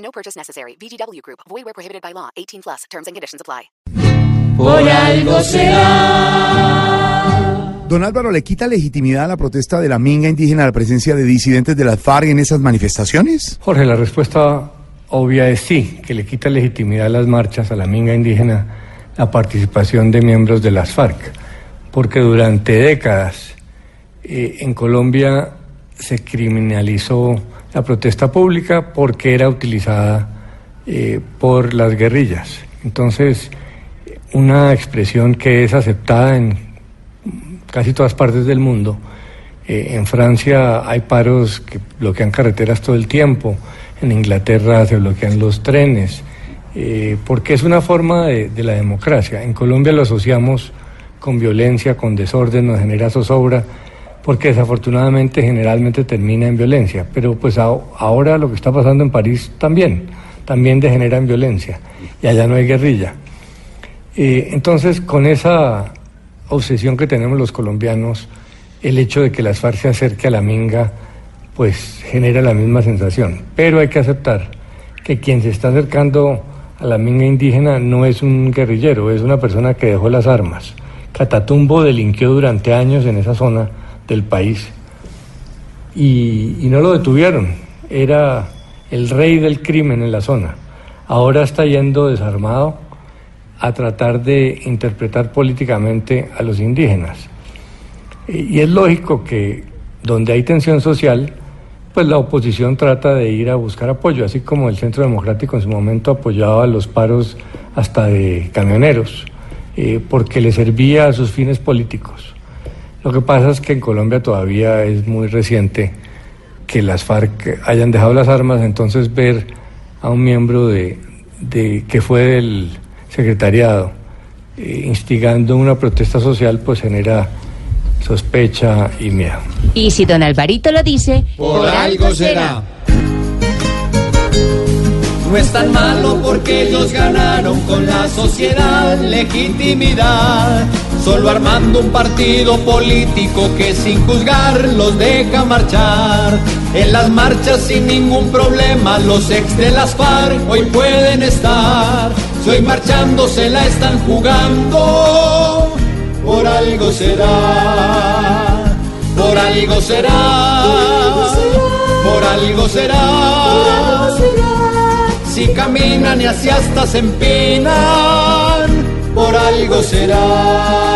No purchase necessary. VGW Group. Void where prohibited by law. 18 plus. Terms and conditions apply. Por algo será. Don Álvaro, ¿le quita legitimidad a la protesta de la minga indígena a la presencia de disidentes de las FARC en esas manifestaciones? Jorge, la respuesta obvia es sí, que le quita legitimidad a las marchas, a la minga indígena, la participación de miembros de las FARC, porque durante décadas eh, en Colombia se criminalizó la protesta pública porque era utilizada eh, por las guerrillas. Entonces, una expresión que es aceptada en casi todas partes del mundo. Eh, en Francia hay paros que bloquean carreteras todo el tiempo, en Inglaterra se bloquean los trenes, eh, porque es una forma de, de, la democracia. En Colombia lo asociamos con violencia, con desorden, nos genera zozobra, porque desafortunadamente generalmente termina en violencia. Pero pues ahora lo que está pasando en París también, también degenera en violencia, y allá no hay guerrilla. Eh, entonces, con esa obsesión que tenemos los colombianos, el hecho de que las FARC se acerque a la minga, pues genera la misma sensación. Pero hay que aceptar que quien se está acercando a la minga indígena no es un guerrillero, es una persona que dejó las armas. Catatumbo delinquió durante años en esa zona del país y, no lo detuvieron. Era el rey del crimen en la zona. Ahora está yendo desarmado a tratar de interpretar políticamente a los indígenas. Y es lógico que donde hay tensión social, pues la oposición trata de ir a buscar apoyo, así como el Centro Democrático en su momento apoyaba los paros hasta de camioneros, eh, porque le servía a sus fines políticos. Lo que pasa es que en Colombia todavía es muy reciente que las FARC hayan dejado las armas, entonces ver a un miembro de, de que fue del secretariado eh, instigando una protesta social, pues genera sospecha y miedo. Y si don Alvarito lo dice, por, por algo será. No es tan malo porque ellos ganaron con la sociedad legitimidad, solo armando un partido político que sin juzgar los deja marchar. En las marchas sin ningún problema, los ex de las FARC hoy pueden estar. Soy marchando, se la están jugando, por algo será, por algo será, por algo será. Si caminan y así hasta se empinan, por algo será.